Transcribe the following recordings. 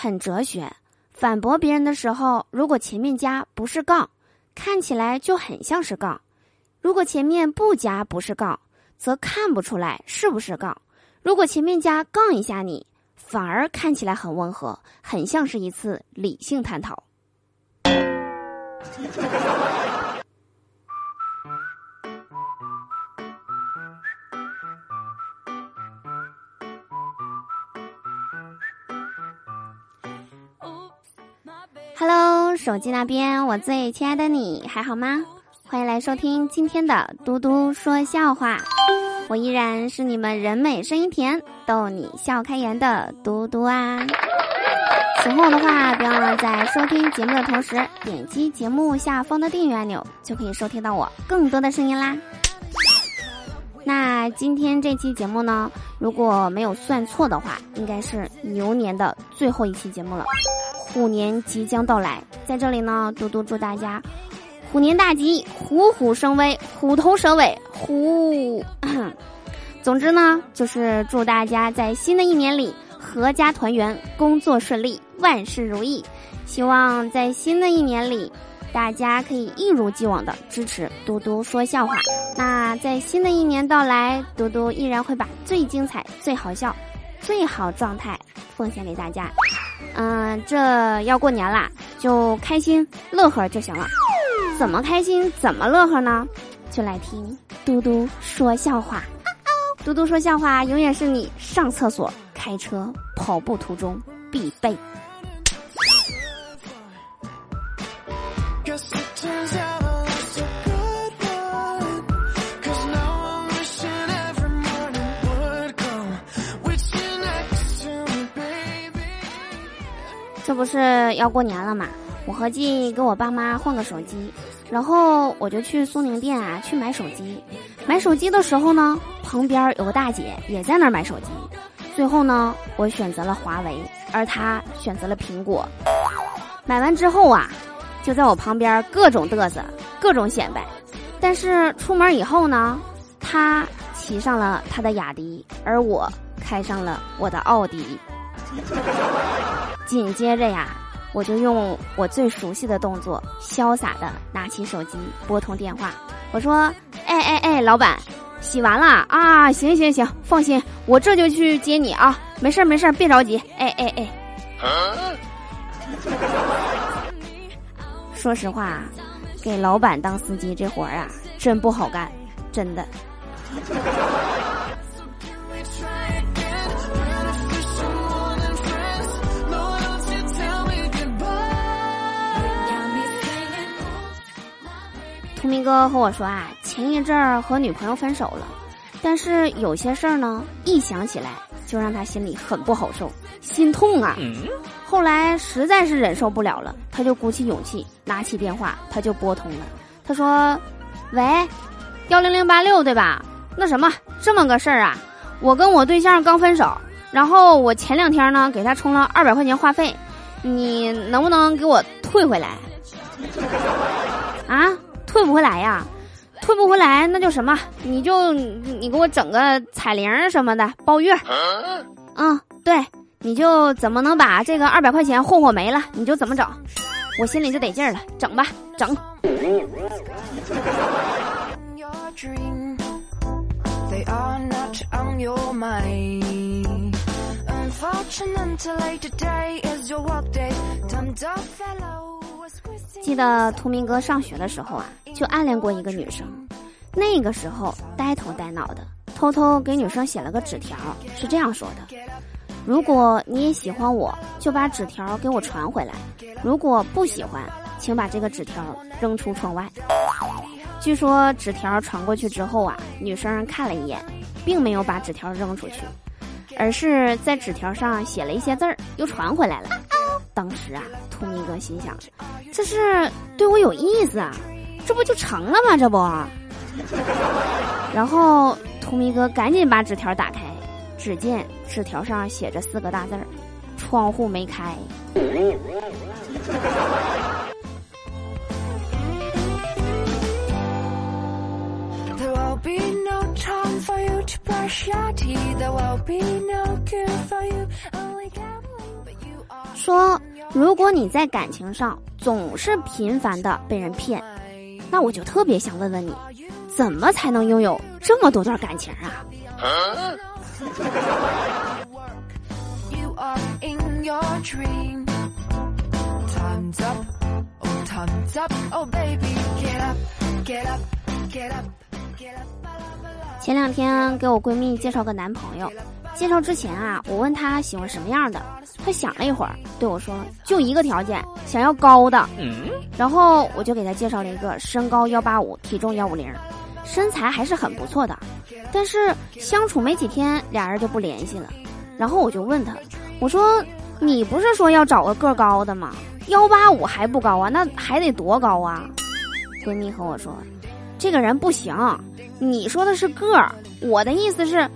很哲学。反驳别人的时候，如果前面加不是杠，看起来就很像是杠；如果前面不加不是杠，则看不出来是不是杠；如果前面加杠一下，你反而看起来很温和，很像是一次理性探讨。Hello，手机那边，我最亲爱的你还好吗？欢迎来收听今天的嘟嘟说笑话，我依然是你们人美声音甜、逗你笑开颜的嘟嘟啊！喜欢我的话，别忘了在收听节目的同时点击节目下方的订阅按钮，就可以收听到我更多的声音啦。那今天这期节目呢，如果没有算错的话，应该是牛年的最后一期节目了。虎年即将到来，在这里呢，嘟嘟祝大家虎年大吉，虎虎生威，虎头蛇尾，虎。总之呢，就是祝大家在新的一年里阖家团圆，工作顺利，万事如意。希望在新的一年里，大家可以一如既往的支持嘟嘟说笑话。那在新的一年到来，嘟嘟依然会把最精彩、最好笑、最好状态奉献给大家。嗯，这要过年啦，就开心乐呵就行了。怎么开心，怎么乐呵呢？就来听嘟嘟说笑话。嘟嘟说笑话，永远是你上厕所、开车、跑步途中必备。这不是要过年了嘛？我合计给我爸妈换个手机，然后我就去苏宁店啊去买手机。买手机的时候呢，旁边有个大姐也在那儿买手机。最后呢，我选择了华为，而她选择了苹果。买完之后啊，就在我旁边各种嘚瑟，各种显摆。但是出门以后呢，她骑上了她的雅迪，而我开上了我的奥迪。紧接着呀，我就用我最熟悉的动作，潇洒的拿起手机拨通电话。我说：“哎哎哎，老板，洗完了啊？行行行，放心，我这就去接你啊。没事没事，别着急。哎哎哎。”说实话，给老板当司机这活儿啊，真不好干，真的。图明哥和我说啊，前一阵儿和女朋友分手了，但是有些事儿呢，一想起来就让他心里很不好受，心痛啊。后来实在是忍受不了了，他就鼓起勇气拿起电话，他就拨通了。他说：“喂，幺零零八六对吧？那什么，这么个事儿啊，我跟我对象刚分手，然后我前两天呢给他充了二百块钱话费，你能不能给我退回来？啊？”退不回来呀，退不回来那就什么，你就你给我整个彩铃什么的包月，嗯，对，你就怎么能把这个二百块钱霍霍没了，你就怎么整，我心里就得劲儿了，整吧，整。记得图明哥上学的时候啊，就暗恋过一个女生。那个时候呆头呆脑的，偷偷给女生写了个纸条，是这样说的：“如果你也喜欢我，就把纸条给我传回来；如果不喜欢，请把这个纸条扔出窗外。”据说纸条传过去之后啊，女生看了一眼，并没有把纸条扔出去，而是在纸条上写了一些字儿，又传回来了。当时啊，图明哥心想，这是对我有意思啊，这不就成了吗？这不，然后图明哥赶紧把纸条打开，只见纸条上写着四个大字儿：“窗户没开。”说，如果你在感情上总是频繁的被人骗，那我就特别想问问你，怎么才能拥有这么多段感情啊？前两天给我闺蜜介绍个男朋友，介绍之前啊，我问她喜欢什么样的，她想了一会儿，对我说就一个条件，想要高的。然后我就给她介绍了一个身高幺八五，体重幺五零，身材还是很不错的。但是相处没几天，俩人就不联系了。然后我就问她，我说你不是说要找个个高的吗？幺八五还不高啊？那还得多高啊？闺蜜和我说，这个人不行。你说的是个儿，我的意思是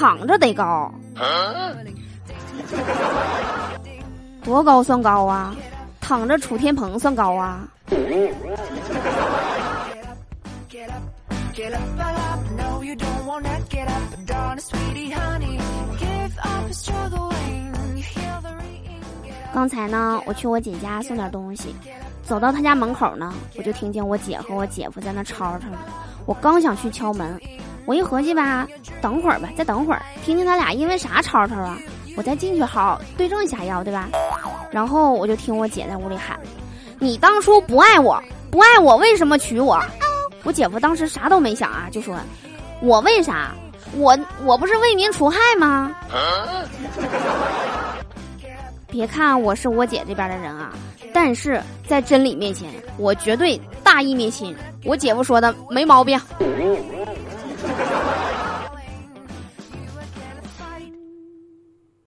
躺着得高，多高算高啊？躺着楚天鹏算高啊？刚才呢，我去我姐家送点东西，走到她家门口呢，我就听见我姐和我姐夫在那吵吵。我刚想去敲门，我一合计吧，等会儿吧，再等会儿，听听他俩因为啥吵吵啊？我再进去好对症下药，对吧？然后我就听我姐在屋里喊：“你当初不爱我，不爱我为什么娶我？”我姐夫当时啥都没想啊，就说：“我为啥？我我不是为民除害吗？”别看我是我姐这边的人啊，但是在真理面前，我绝对大义灭亲。我姐夫说的没毛病。